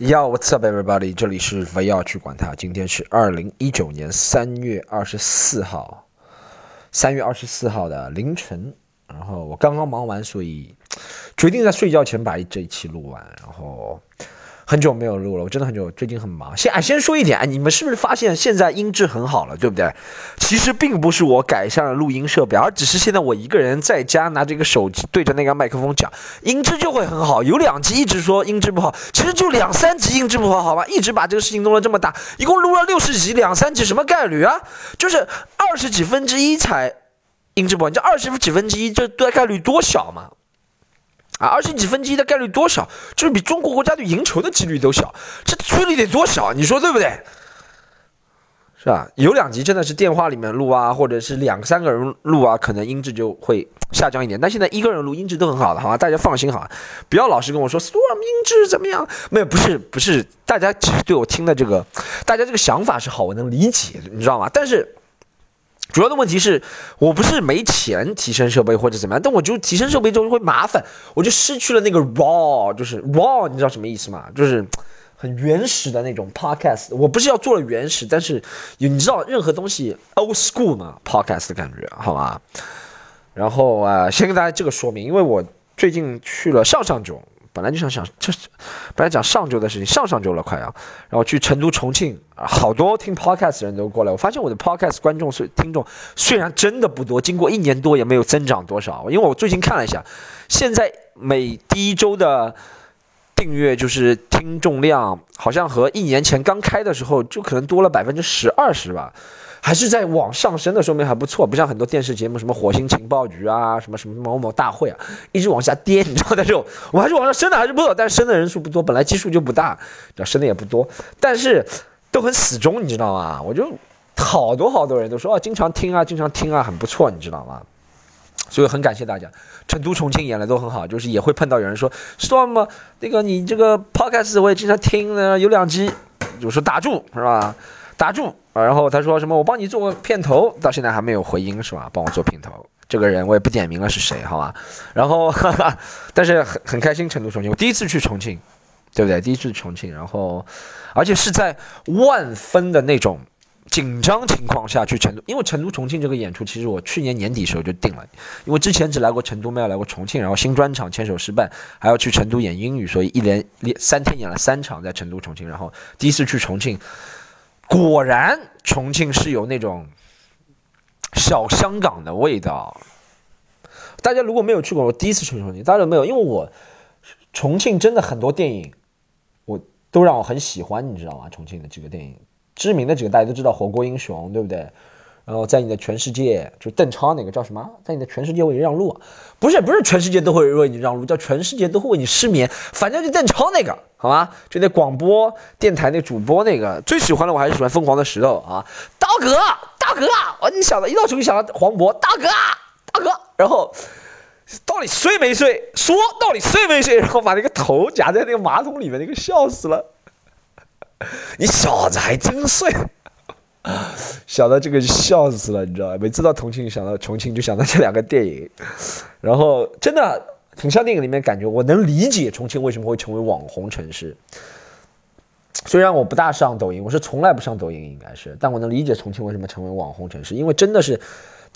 Yo, what's up, everybody？这里是不要去管他。今天是二零一九年三月二十四号，三月二十四号的凌晨。然后我刚刚忙完，所以决定在睡觉前把这一期录完。然后。很久没有录了，我真的很久，最近很忙。先啊，先说一点，哎，你们是不是发现现在音质很好了，对不对？其实并不是我改善了录音设备，而只是现在我一个人在家拿着一个手机对着那个麦克风讲，音质就会很好。有两集一直说音质不好，其实就两三集音质不好，好吧？一直把这个事情弄得这么大，一共录了六十集，两三集什么概率啊？就是二十几分之一才音质不好，你这二十几分之一，这概率多小嘛？啊，二十几分之一的概率多少？就是比中国国家队赢球的几率都小，这概率得多小？你说对不对？是吧？有两集真的是电话里面录啊，或者是两三个人录啊，可能音质就会下降一点。但现在一个人录音质都很好的，好吧？大家放心好，不要老是跟我说 Storm 音质怎么样？没有，不是不是，大家其实对我听的这个，大家这个想法是好，我能理解，你知道吗？但是。主要的问题是我不是没钱提升设备或者怎么样，但我就提升设备之后会麻烦，我就失去了那个 raw，就是 raw，你知道什么意思吗？就是很原始的那种 podcast。我不是要做了原始，但是你知道任何东西 old school 嘛，podcast 的感觉，好吧？然后啊，先跟大家这个说明，因为我最近去了上上九。本来就想想，这本来讲上周的事情，上上周了快要，然后去成都、重庆，好多听 podcast 的人都过来。我发现我的 podcast 观众是听众，虽然真的不多，经过一年多也没有增长多少。因为我最近看了一下，现在每第一周的订阅就是听众量，好像和一年前刚开的时候就可能多了百分之十二十吧。还是在往上升的，说明还不错，不像很多电视节目，什么火星情报局啊，什么什么某某大会啊，一直往下跌，你知道？但是我还是往上升的，还是不错，但是升的人数不多，本来基数就不大，升的也不多，但是都很死忠，你知道吗？我就好多好多人都说啊，经常听啊，经常听啊，很不错，你知道吗？所以很感谢大家，成都、重庆演的都很好，就是也会碰到有人说，Storm 那个你这个 Podcast 我也经常听呢，有两集，就说打住是吧？打住。然后他说什么？我帮你做个片头，到现在还没有回音是吧？帮我做片头，这个人我也不点名了是谁，好吧？然后，哈哈，但是很很开心，成都重庆，我第一次去重庆，对不对？第一次去重庆，然后，而且是在万分的那种紧张情况下去成都，因为成都重庆这个演出，其实我去年年底时候就定了，因为之前只来过成都，没有来过重庆，然后新专场牵手失败，还要去成都演英语，所以一连连三天演了三场在成都重庆，然后第一次去重庆。果然，重庆是有那种小香港的味道。大家如果没有去过，我第一次去重庆，大家有没有？因为我重庆真的很多电影，我都让我很喜欢，你知道吗？重庆的几个电影，知名的几个大家都知道，《火锅英雄》，对不对？然后在你的全世界，就邓超那个叫什么？在你的全世界为你让路，不是不是全世界都会为你让路，叫全世界都会为你失眠。反正就邓超那个，好吗？就那广播电台那主播那个，最喜欢的我还是喜欢疯狂的石头啊，大哥大哥，我你想到一到重庆想到黄渤，大哥大哥，然后到底睡没睡？说到底睡没睡？然后把那个头夹在那个马桶里面，那个笑死了。你小子还真睡。想到这个笑死了，你知道吧？每次到重庆想到重庆就想到这两个电影，然后真的挺像电影里面感觉。我能理解重庆为什么会成为网红城市。虽然我不大上抖音，我是从来不上抖音，应该是，但我能理解重庆为什么成为网红城市，因为真的是。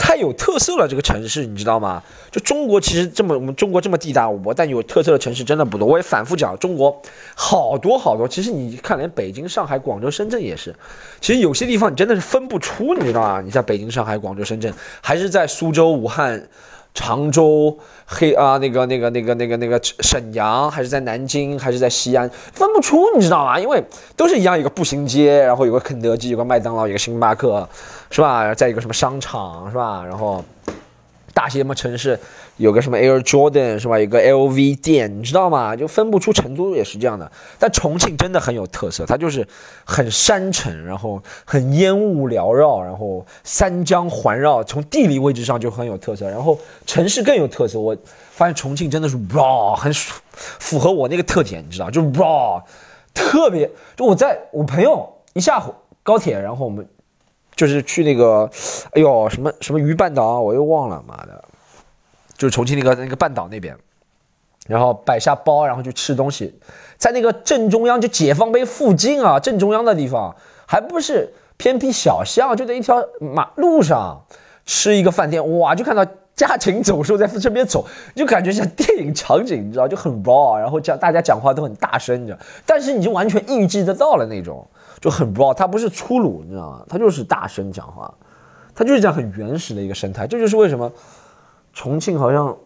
太有特色了，这个城市你知道吗？就中国其实这么我们中国这么地大物博，但有特色的城市真的不多。我也反复讲，中国好多好多。其实你看，连北京、上海、广州、深圳也是。其实有些地方你真的是分不出，你知道吗？你在北京、上海、广州、深圳，还是在苏州、武汉。常州黑啊，那个那个那个那个那个沈阳，还是在南京，还是在西安，分不出，你知道吗？因为都是一样，一个步行街，然后有个肯德基，有个麦当劳，有个星巴克，是吧？再一个什么商场，是吧？然后。大些什么城市有个什么 Air Jordan 是吧？有个 LV 店，你知道吗？就分不出。成都也是这样的，但重庆真的很有特色，它就是很山城，然后很烟雾缭绕，然后三江环绕，从地理位置上就很有特色。然后城市更有特色，我发现重庆真的是 raw，很符合我那个特点，你知道，就 raw，特别。就我在我朋友一下高铁，然后我们。就是去那个，哎呦，什么什么鱼半岛，我又忘了，妈的，就是重庆那个那个半岛那边，然后摆下包，然后去吃东西，在那个正中央，就解放碑附近啊，正中央的地方，还不是偏僻小巷，就在一条马路上吃一个饭店，哇，就看到家禽走兽 在这边走，就感觉像电影场景，你知道，就很 raw，然后讲大家讲话都很大声，你知道，但是你就完全预计得到了那种，就很 raw，它不是粗鲁，你知道吗？他就是大声讲话，他就是这样很原始的一个生态，这就是为什么重庆好像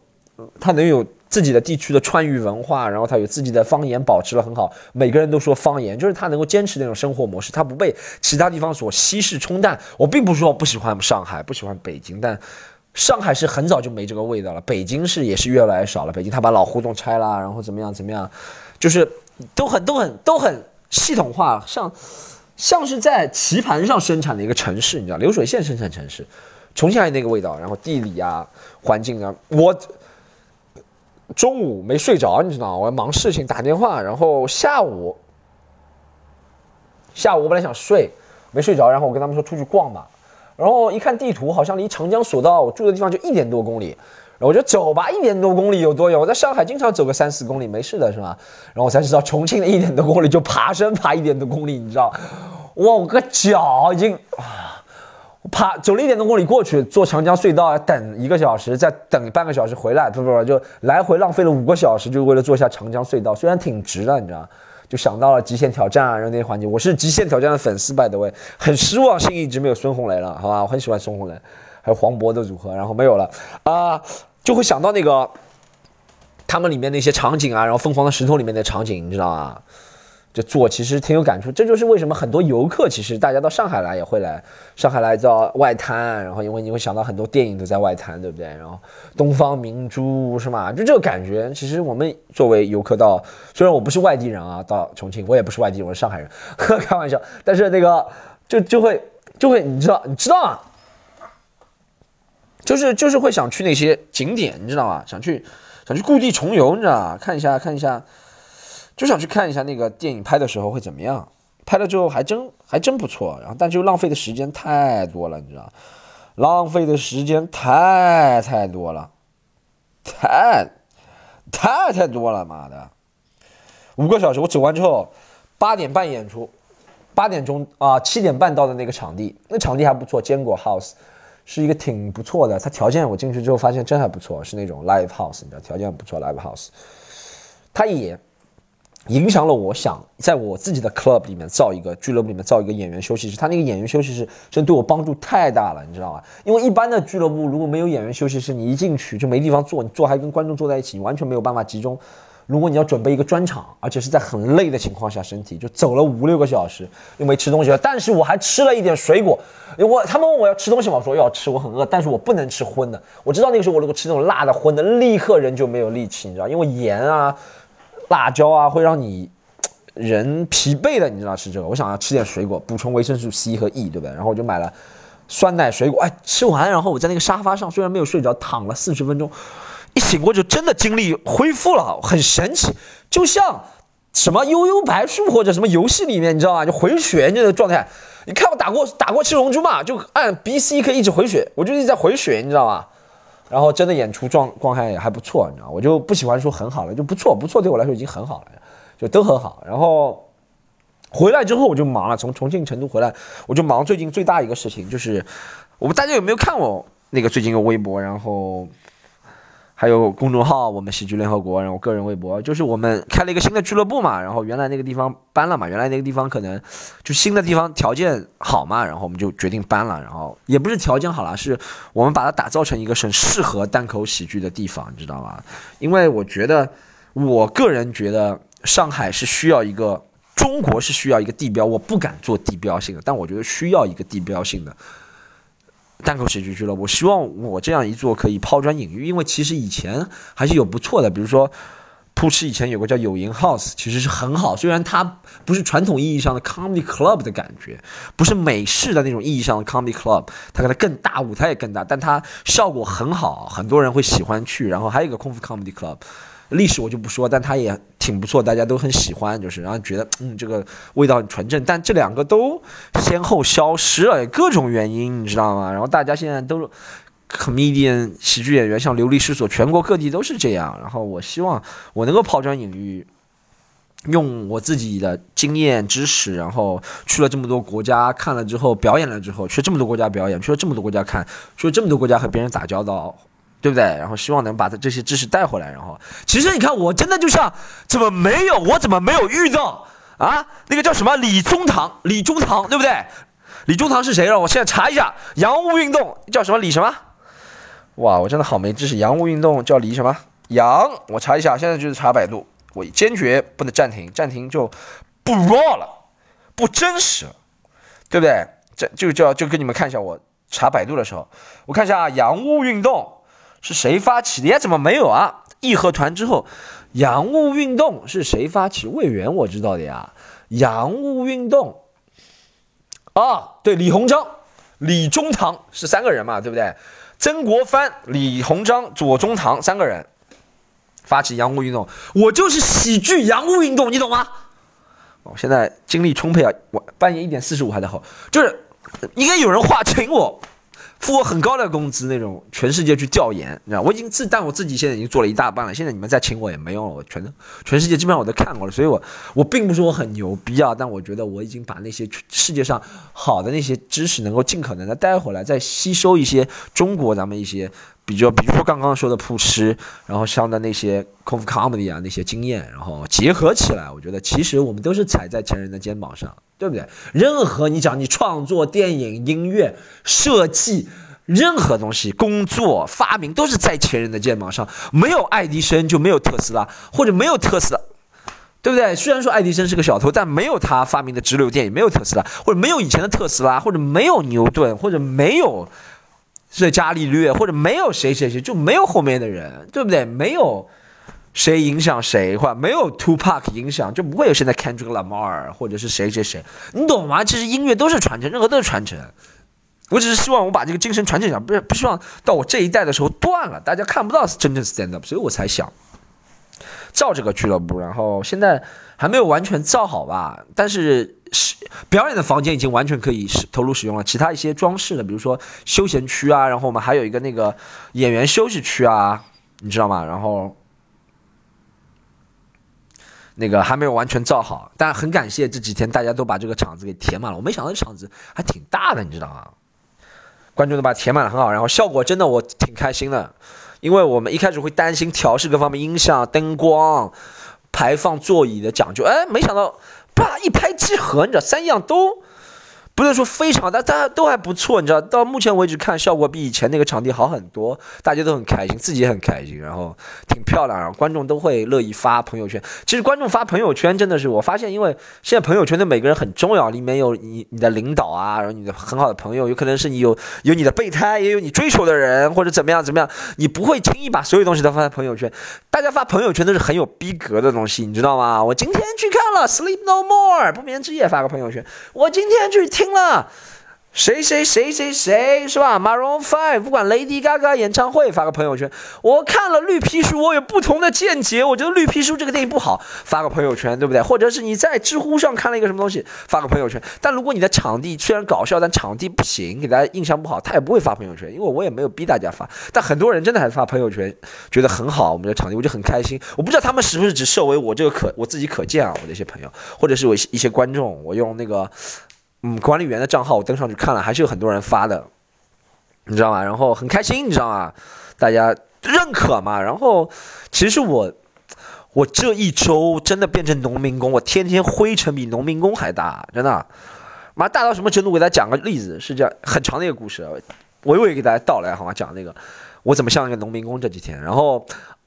他能有。自己的地区的川渝文化，然后他有自己的方言，保持了很好。每个人都说方言，就是他能够坚持那种生活模式，他不被其他地方所稀释冲淡。我并不是说不喜欢上海，不喜欢北京，但上海是很早就没这个味道了。北京是也是越来越少了。北京他把老胡同拆了，然后怎么样怎么样，就是都很都很都很系统化，像像是在棋盘上生产的一个城市，你知道流水线生产城市。重庆还有那个味道，然后地理啊，环境啊，我。中午没睡着，你知道？我要忙事情打电话，然后下午，下午我本来想睡，没睡着，然后我跟他们说出去逛吧，然后一看地图，好像离长江索道我住的地方就一点多公里，然后我就走吧，一点多公里有多远？我在上海经常走个三四公里没事的是吧？然后我才知道重庆的一点多公里就爬山爬一点多公里，你知道？哇，我个脚已经啊！爬走了一点多公里过去，坐长江隧道要等一个小时，再等半个小时回来，不不不，就来回浪费了五个小时，就为了坐下长江隧道，虽然挺值的，你知道就想到了极限挑战啊，然后那些环节，我是极限挑战的粉丝，by the way，很失望，心一直没有孙红雷了，好吧，我很喜欢孙红雷，还有黄渤的组合，然后没有了啊，就会想到那个他们里面那些场景啊，然后疯狂的石头里面的场景，你知道吗？就做其实挺有感触，这就是为什么很多游客其实大家到上海来也会来上海来到外滩，然后因为你会想到很多电影都在外滩，对不对？然后东方明珠是吗？就这个感觉，其实我们作为游客到，虽然我不是外地人啊，到重庆我也不是外地，我是上海人，开玩笑。但是那个就就会就会你知道你知道啊，就是就是会想去那些景点，你知道吗？想去想去故地重游，你知道吗？看一下看一下。就想去看一下那个电影拍的时候会怎么样，拍了之后还真还真不错，然后但就浪费的时间太多了，你知道，浪费的时间太太多了，太太太多了，妈的，五个小时我走完之后，八点半演出，八点钟啊七点半到的那个场地，那场地还不错，坚果 house 是一个挺不错的，它条件我进去之后发现真还不错，是那种 live house，你知道条件不错 live house，它也。影响了我想在我自己的 club 里面造一个俱乐部里面造一个演员休息室，他那个演员休息室真对我帮助太大了，你知道吗？因为一般的俱乐部如果没有演员休息室，你一进去就没地方坐，你坐还跟观众坐在一起，你完全没有办法集中。如果你要准备一个专场，而且是在很累的情况下，身体就走了五六个小时，又没吃东西了，但是我还吃了一点水果。我他们问我要吃东西吗？我说要吃，我很饿，但是我不能吃荤的。我知道那个时候我如果吃那种辣的荤的，立刻人就没有力气，你知道，因为盐啊。辣椒啊，会让你人疲惫的，你知道吃这个。我想要吃点水果，补充维生素 C 和 E，对不对？然后我就买了酸奶水果，哎，吃完，然后我在那个沙发上，虽然没有睡着，躺了四十分钟，一醒过就真的精力恢复了，很神奇，就像什么悠悠白书或者什么游戏里面，你知道吗？就回血那个状态。你看我打过打过七龙珠嘛，就按 B C 可以一直回血，我就一直在回血，你知道吗？然后真的演出状状态也还不错，你知道，我就不喜欢说很好了，就不错不错，对我来说已经很好了，就都很好。然后回来之后我就忙了，从重庆成都回来，我就忙最近最大一个事情就是，我们大家有没有看我那个最近的微博？然后。还有公众号，我们喜剧联合国，然后个人微博，就是我们开了一个新的俱乐部嘛，然后原来那个地方搬了嘛，原来那个地方可能就新的地方条件好嘛，然后我们就决定搬了，然后也不是条件好了，是我们把它打造成一个很适合单口喜剧的地方，你知道吗？因为我觉得，我个人觉得上海是需要一个，中国是需要一个地标，我不敢做地标性的，但我觉得需要一个地标性的。单口喜剧俱乐部，希望我这样一做可以抛砖引玉，因为其实以前还是有不错的，比如说，扑哧以前有个叫有银 house，其实是很好，虽然它不是传统意义上的 comedy club 的感觉，不是美式的那种意义上的 comedy club，它可能更大，舞台也更大，但它效果很好，很多人会喜欢去。然后还有一个空腹 comedy club。历史我就不说，但它也挺不错，大家都很喜欢，就是然后觉得嗯这个味道很纯正，但这两个都先后消失了，各种原因你知道吗？然后大家现在都 comedian 喜剧演员像流离失所，全国各地都是这样。然后我希望我能够抛砖引玉，用我自己的经验知识，然后去了这么多国家看了之后，表演了之后，去这么多国家表演，去了这么多国家看，去了这么多国家和别人打交道，对不对？然后希望能把他这些知识带回来。然后，其实你看，我真的就像怎么没有我怎么没有遇到啊？那个叫什么李中堂？李中堂对不对？李中堂是谁？让我现在查一下。洋务运动叫什么？李什么？哇，我真的好没知识。洋务运动叫李什么？洋？我查一下，现在就是查百度。我坚决不能暂停，暂停就不 raw 了，不真实，对不对？这就叫就跟你们看一下，我查百度的时候，我看一下洋务运动是谁发起的？呀？怎么没有啊？义和团之后，洋务运动是谁发起？魏源我知道的呀。洋务运动，啊，对，李鸿章、李中堂是三个人嘛，对不对？曾国藩、李鸿章、左宗棠三个人。发起洋务运动，我就是喜剧洋务运动，你懂吗？我现在精力充沛啊！我半夜一点四十五还在吼，就是应该有人话请我。付我很高的工资那种，全世界去调研，你知道，我已经自，但我自己现在已经做了一大半了。现在你们再请我也没用了，我全 全世界基本上我都看过了，所以我我并不是我很牛逼啊，但我觉得我已经把那些世界上好的那些知识能够尽可能的带回来，再吸收一些中国咱们一些，比较比如说刚刚说的扑哧，然后像的那些空腹 comedy 啊那些经验，然后结合起来，我觉得其实我们都是踩在前人的肩膀上。对不对？任何你讲你创作电影、音乐、设计，任何东西、工作、发明，都是在前人的肩膀上。没有爱迪生就没有特斯拉，或者没有特斯拉，对不对？虽然说爱迪生是个小偷，但没有他发明的直流电，也没有特斯拉，或者没有以前的特斯拉，或者没有牛顿，或者没有这伽利略，或者没有谁谁谁，就没有后面的人，对不对？没有。谁影响谁，或没有 Two Pack 影响，就不会有现在 Kendrick Lamar 或者是谁谁谁，你懂吗？其实音乐都是传承，任何都是传承。我只是希望我把这个精神传承下，不是不希望到我这一代的时候断了，大家看不到真正 stand up，所以我才想造这个俱乐部。然后现在还没有完全造好吧，但是是表演的房间已经完全可以使投入使用了。其他一些装饰的，比如说休闲区啊，然后我们还有一个那个演员休息区啊，你知道吗？然后。那个还没有完全造好，但很感谢这几天大家都把这个场子给填满了。我没想到这场子还挺大的，你知道吗？观众都把填满了，很好，然后效果真的我挺开心的，因为我们一开始会担心调试各方面音响、灯光、排放座椅的讲究，哎，没想到啪一拍即合，你知道，三样都。不能说非常，但大家都还不错，你知道，到目前为止看效果比以前那个场地好很多，大家都很开心，自己也很开心，然后挺漂亮，然后观众都会乐意发朋友圈。其实观众发朋友圈真的是，我发现，因为现在朋友圈对每个人很重要，里面有你你的领导啊，然后你的很好的朋友，有可能是你有有你的备胎，也有你追求的人或者怎么样怎么样，你不会轻易把所有东西都发在朋友圈。大家发朋友圈都是很有逼格的东西，你知道吗？我今天去看了《Sleep No More》不眠之夜，发个朋友圈。我今天去听。听了，谁谁谁谁谁是吧？Maroon Five，不管 Lady Gaga 演唱会，发个朋友圈。我看了绿皮书，我有不同的见解。我觉得绿皮书这个电影不好，发个朋友圈，对不对？或者是你在知乎上看了一个什么东西，发个朋友圈。但如果你的场地虽然搞笑，但场地不行，给大家印象不好，他也不会发朋友圈，因为我也没有逼大家发。但很多人真的还发朋友圈，觉得很好，我们的场地，我就很开心。我不知道他们是不是只设为我这个可我自己可见啊，我的一些朋友，或者是我一些观众，我用那个。嗯，管理员的账号我登上去看了，还是有很多人发的，你知道吗？然后很开心，你知道吗？大家认可嘛？然后其实我，我这一周真的变成农民工，我天天灰尘比农民工还大，真的。妈大到什么程度？我给大家讲个例子，是这样很长的一个故事，我娓娓给大家道来，好吗？讲那个我怎么像一个农民工这几天，然后。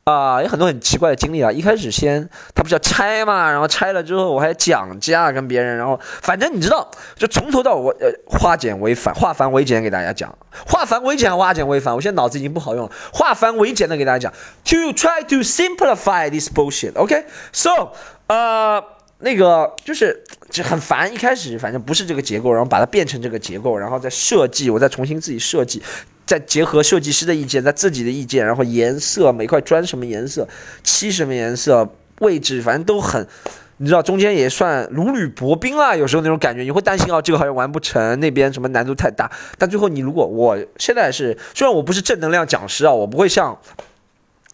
啊，有很多很奇怪的经历啊！一开始先他不是要拆嘛，然后拆了之后我还讲价跟别人，然后反正你知道，就从头到尾呃化简为繁，化繁为简给大家讲，化繁为简，化简为繁。我现在脑子已经不好用了，化繁为简的给大家讲，to try to simplify this bullshit，OK？So，呃，那个就是就很烦，一开始反正不是这个结构，然后把它变成这个结构，然后再设计，我再重新自己设计。再结合设计师的意见，在自己的意见，然后颜色每块砖什么颜色，漆什么颜色，位置反正都很，你知道中间也算如履薄冰啊。有时候那种感觉，你会担心哦，这个好像完不成，那边什么难度太大。但最后你如果我现在是，虽然我不是正能量讲师啊，我不会像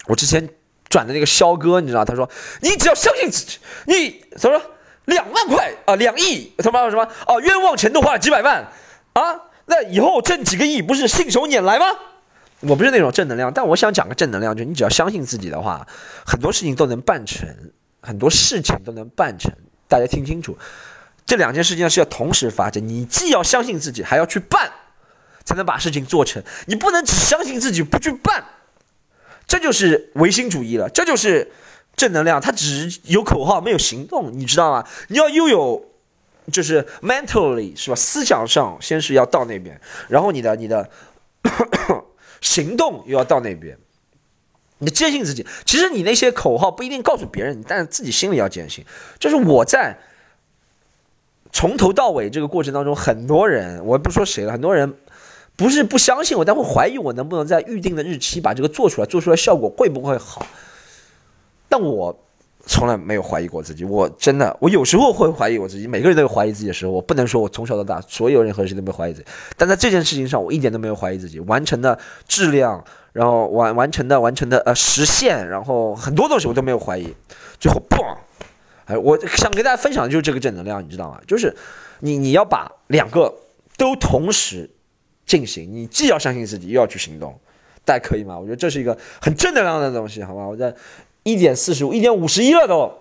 我之前。转的那个肖哥，你知道？他说你只要相信自己，你他说两万块啊，两亿他妈什么哦，冤枉钱都花了几百万啊，那以后挣几个亿不是信手拈来吗？我不是那种正能量，但我想讲个正能量，就你只要相信自己的话，很多事情都能办成，很多事情都能办成。大家听清楚，这两件事情是要同时发生，你既要相信自己，还要去办。才能把事情做成，你不能只相信自己不去办，这就是唯心主义了，这就是正能量。它只有口号没有行动，你知道吗？你要又有，就是 mentally 是吧？思想上先是要到那边，然后你的你的 行动又要到那边。你坚信自己，其实你那些口号不一定告诉别人，但是自己心里要坚信。就是我在从头到尾这个过程当中，很多人我不说谁了，很多人。不是不相信我，但会怀疑我能不能在预定的日期把这个做出来，做出来效果会不会好？但我从来没有怀疑过自己，我真的，我有时候会怀疑我自己，每个人都有怀疑自己的时候，我不能说我从小到大所有任何事情都没有怀疑自己，但在这件事情上，我一点都没有怀疑自己，完成的质量，然后完完成的完成的呃实现，然后很多东西我都没有怀疑，最后嘣，哎，我想跟大家分享的就是这个正能量，你知道吗？就是你你要把两个都同时。进行，你既要相信自己，又要去行动，大家可以吗？我觉得这是一个很正能量的东西，好吧？我在一点四十五，一点五十一了都，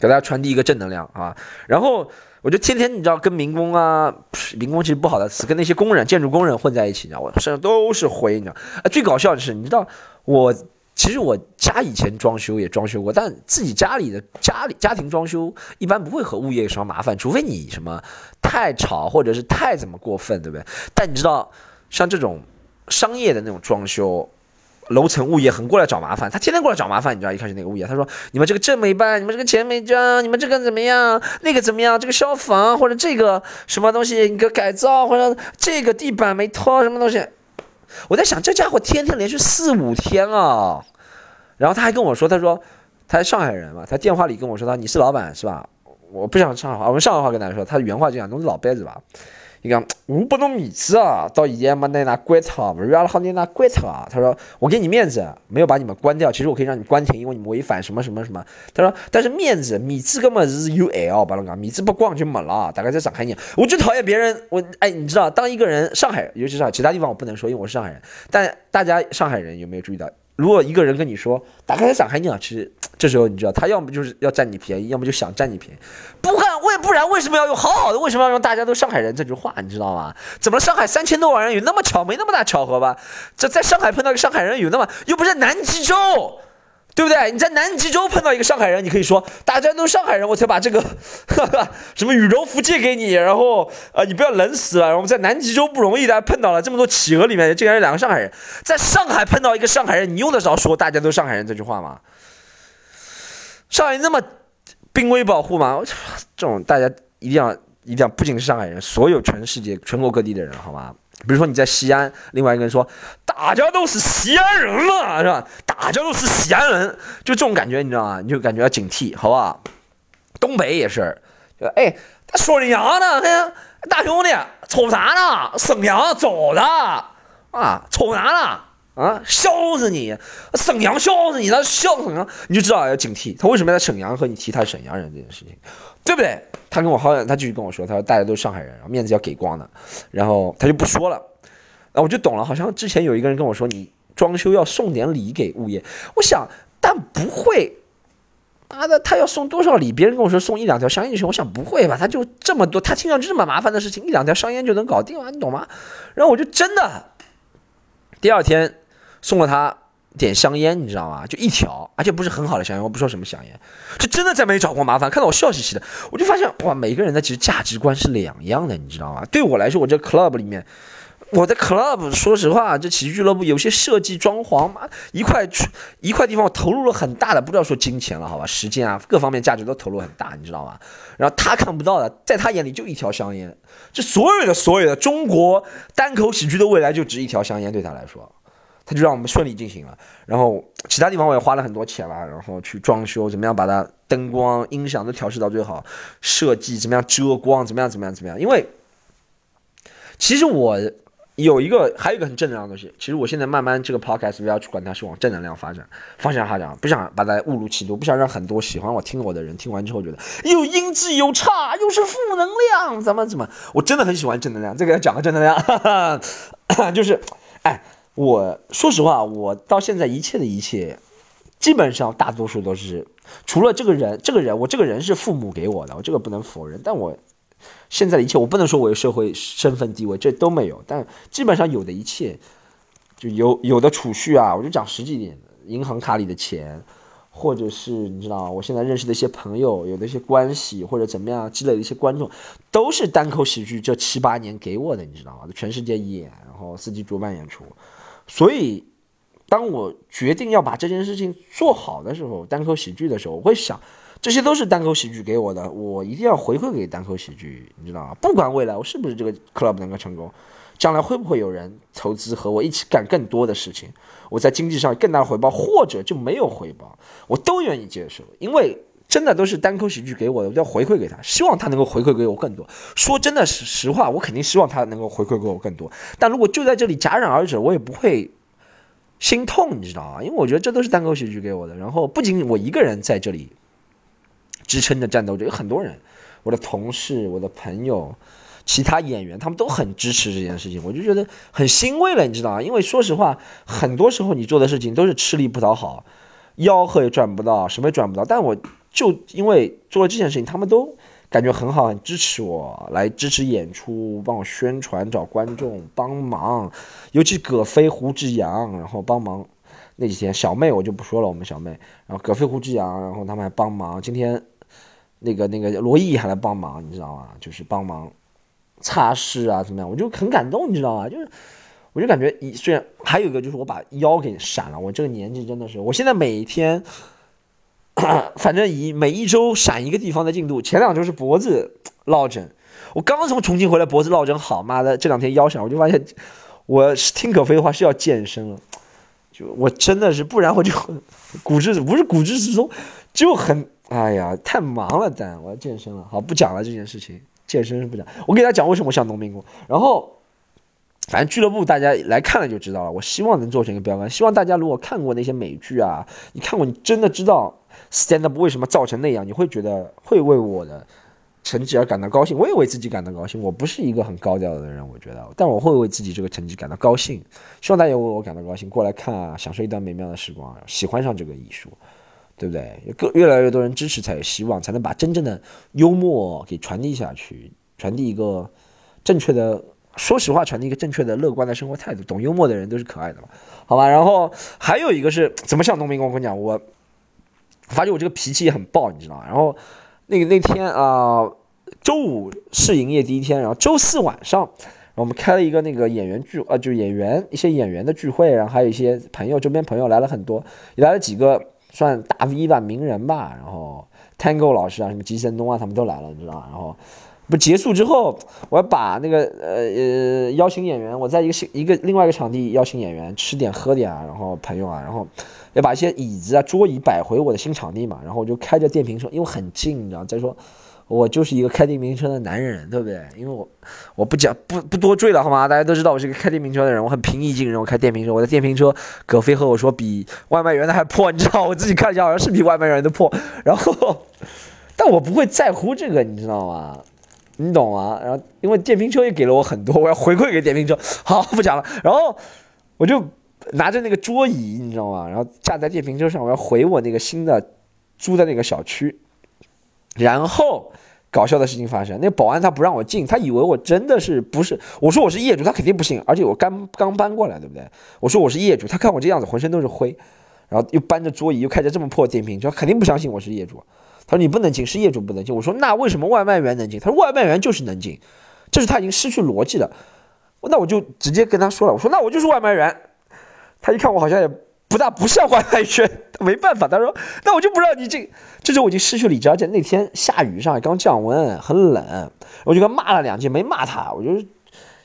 给大家传递一个正能量啊！然后我就天天你知道跟民工啊，民工其实不好的词，跟那些工人、建筑工人混在一起，你知道，我身上都是灰，你知道？啊，最搞笑的是，你知道我。其实我家以前装修也装修过，但自己家里的家里家庭装修一般不会和物业有什么麻烦，除非你什么太吵或者是太怎么过分，对不对？但你知道，像这种商业的那种装修，楼层物业很过来找麻烦，他天天过来找麻烦。你知道一开始那个物业他说：“你们这个证没办，你们这个钱没交，你们这个怎么样？那个怎么样？这个消防或者这个什么东西你给改造或者这个地板没拖什么东西。”我在想，这家伙天天连续四五天啊，然后他还跟我说，他说他是上海人嘛，他电话里跟我说他你是老板是吧？我不想上海话，我用上海话跟大家说，他原话这样，都是老辈子吧？你讲我不侬面子啊，到现在没拿拿关掉，不是原来好你拿关掉啊？他说我给你面子，没有把你们关掉，其实我可以让你关停，因为你们违反什么什么什么。他说但是面子面子根本是有爱哦，把侬讲面子不光就没了。大概在上海人，我最讨厌别人，我哎，你知道，当一个人上海，尤其是其他地方我不能说，因为我是上海人，但大家上海人有没有注意到？如果一个人跟你说“打开上海鸟”，其实这时候你知道，他要么就是要占你便宜，要么就想占你便宜。不干为不然为什么要用好好的？为什么要用大家都上海人这句话？你知道吗？怎么上海三千多万人有那么巧？没那么大巧合吧？这在上海碰到一个上海人有那么又不是南极洲。对不对？你在南极洲碰到一个上海人，你可以说大家都是上海人，我才把这个 什么羽绒服借给你，然后呃，你不要冷死了。然后在南极洲不容易的，碰到了这么多企鹅里面，竟然有两个上海人。在上海碰到一个上海人，你用得着说大家都上海人这句话吗？上海那么濒危保护吗？这种大家一定要一定要，不仅是上海人，所有全世界全国各地的人，好吗？比如说你在西安，另外一个人说大家都是西安人嘛，是吧？大家都是西安人，就这种感觉，你知道吗？你就感觉要警惕，好不好？东北也是，就哎，他说的娘呢？哎，大兄弟，瞅啥呢？沈阳走的啊？瞅啥呢？啊，笑死你！沈阳笑死你！他笑沈阳，你就知道要警惕。他为什么在沈阳和你提他沈阳人这件事情，对不对？他跟我好远，他继续跟我说，他说大家都是上海人，面子要给光的，然后他就不说了。那我就懂了，好像之前有一个人跟我说，你装修要送点礼给物业。我想，但不会，妈的，他要送多少礼？别人跟我说送一两条香烟就行，我想不会吧？他就这么多，他听上去这么麻烦的事情，一两条香烟就能搞定吗？你懂吗？然后我就真的第二天。送了他点香烟，你知道吗？就一条，而且不是很好的香烟。我不说什么香烟，就真的再没找过麻烦。看到我笑嘻嘻的，我就发现哇，每个人的其实价值观是两样的，你知道吗？对我来说，我这 club 里面，我的 club，说实话，这喜剧俱乐部有些设计装潢嘛，一块一块地方我投入了很大的，不知道说金钱了，好吧，时间啊，各方面价值都投入很大，你知道吗？然后他看不到的，在他眼里就一条香烟，这所有的所有的中国单口喜剧的未来就值一条香烟，对他来说。他就让我们顺利进行了，然后其他地方我也花了很多钱了，然后去装修，怎么样把它灯光、音响都调试到最好，设计怎么样遮光，怎么样怎么样怎么样。因为其实我有一个，还有一个很正能量的东西。其实我现在慢慢这个 podcast 不要去管它，是往正能量发展方向发展，不想把它误入歧途，不想让很多喜欢我、听我的人听完之后觉得又音质又差，又是负能量，怎么怎么？我真的很喜欢正能量，这个要讲个正能量，哈 哈就是，哎，我说实话，我到现在一切的一切，基本上大多数都是除了这个人，这个人，我这个人是父母给我的，我这个不能否认，但我。现在的一切，我不能说我有社会身份地位，这都没有。但基本上有的一切，就有有的储蓄啊，我就讲实际点，银行卡里的钱，或者是你知道，我现在认识的一些朋友，有的一些关系或者怎么样积累的一些观众，都是单口喜剧这七八年给我的，你知道吗？全世界演，然后四季主办演出。所以，当我决定要把这件事情做好的时候，单口喜剧的时候，我会想。这些都是单口喜剧给我的，我一定要回馈给单口喜剧，你知道吗？不管未来我是不是这个 club 能够成功，将来会不会有人投资和我一起干更多的事情，我在经济上更大的回报，或者就没有回报，我都愿意接受，因为真的都是单口喜剧给我的，我要回馈给他，希望他能够回馈给我更多。说真的是实话，我肯定希望他能够回馈给我更多，但如果就在这里戛然而止，我也不会心痛，你知道吗？因为我觉得这都是单口喜剧给我的，然后不仅我一个人在这里。支撑着战斗者有很多人，我的同事、我的朋友、其他演员，他们都很支持这件事情，我就觉得很欣慰了，你知道吗？因为说实话，很多时候你做的事情都是吃力不讨好，吆喝也赚不到，什么也赚不到。但我就因为做了这件事情，他们都感觉很好，很支持我，来支持演出，帮我宣传，找观众帮忙，尤其葛飞、胡志阳，然后帮忙那几天，小妹我就不说了，我们小妹，然后葛飞、胡志阳，然后他们还帮忙，今天。那个那个罗毅还来帮忙，你知道吗？就是帮忙擦拭啊，怎么样？我就很感动，你知道吗？就是我就感觉，一虽然还有一个就是我把腰给闪了，我这个年纪真的是，我现在每天 反正以每一周闪一个地方的进度，前两周是脖子落枕，我刚从重庆回来，脖子落枕好，妈的这两天腰闪，我就发现我是听可飞的话是要健身了，就我真的是，不然我就骨质不是骨质疏松，就很。哎呀，太忙了，但，我要健身了。好，不讲了这件事情，健身是不讲。我给大家讲为什么我像农民工。然后，反正俱乐部大家来看了就知道了。我希望能做成一个标杆。希望大家如果看过那些美剧啊，你看过，你真的知道 stand up 为什么造成那样，你会觉得会为我的成绩而感到高兴。我也为自己感到高兴。我不是一个很高调的人，我觉得，但我会为自己这个成绩感到高兴。希望大家为我感到高兴，过来看啊，享受一段美妙的时光，喜欢上这个艺术。对不对？更越来越多人支持，才有希望，才能把真正的幽默给传递下去，传递一个正确的，说实话，传递一个正确的、乐观的生活态度。懂幽默的人都是可爱的嘛，好吧？然后还有一个是怎么像农民工？我跟你讲，我发觉我这个脾气也很暴，你知道吗？然后那个那天啊，周五试营业第一天，然后周四晚上，我们开了一个那个演员聚，呃，就是演员一些演员的聚会，然后还有一些朋友，周边朋友来了很多，也来了几个。算大 V 吧，名人吧，然后 Tango 老师啊，什么吉森东啊，他们都来了，你知道吗？然后不结束之后，我要把那个呃呃邀请演员，我在一个新一个另外一个场地邀请演员吃点喝点啊，然后朋友啊，然后要把一些椅子啊桌椅摆回我的新场地嘛，然后我就开着电瓶车，因为很近，你知道，再说。我就是一个开电瓶车的男人，对不对？因为我我不讲不不多赘了，好吗？大家都知道我是一个开电瓶车的人，我很平易近人。我开电瓶车，我的电瓶车，葛飞和我说比外卖员的还破，你知道？我自己看一下，好像是比外卖员的破。然后，但我不会在乎这个，你知道吗？你懂吗？然后，因为电瓶车也给了我很多，我要 回馈给电瓶车。好，不讲了。然后，我就拿着那个桌椅，你知道吗？然后架在电瓶车上，我要回我那个新的租的那个小区。然后，搞笑的事情发生，那保安他不让我进，他以为我真的是不是？我说我是业主，他肯定不信。而且我刚刚搬过来，对不对？我说我是业主，他看我这样子，浑身都是灰，然后又搬着桌椅，又开着这么破电瓶车，肯定不相信我是业主。他说你不能进，是业主不能进。我说那为什么外卖员能进？他说外卖员就是能进，这是他已经失去逻辑了。那我就直接跟他说了，我说那我就是外卖员。他一看我好像也。不大不像外卖员，没办法。他说：“那我就不让你进。”这时候我已经失去理智，而且那天下雨，上海刚降温，很冷，我就跟骂了两句，没骂他，我就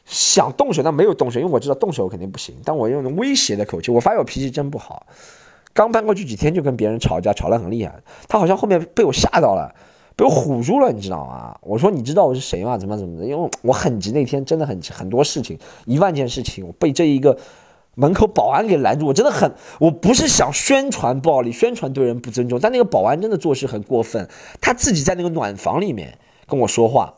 想动手，但没有动手，因为我知道动手肯定不行。但我用威胁的口气，我发现我脾气真不好。刚搬过去几天就跟别人吵架，吵得很厉害。他好像后面被我吓到了。被我唬住了，你知道吗？我说你知道我是谁吗？怎么怎么的？因为我很急，那天真的很很多事情，一万件事情，我被这一个门口保安给拦住，我真的很，我不是想宣传暴力，宣传对人不尊重，但那个保安真的做事很过分，他自己在那个暖房里面跟我说话，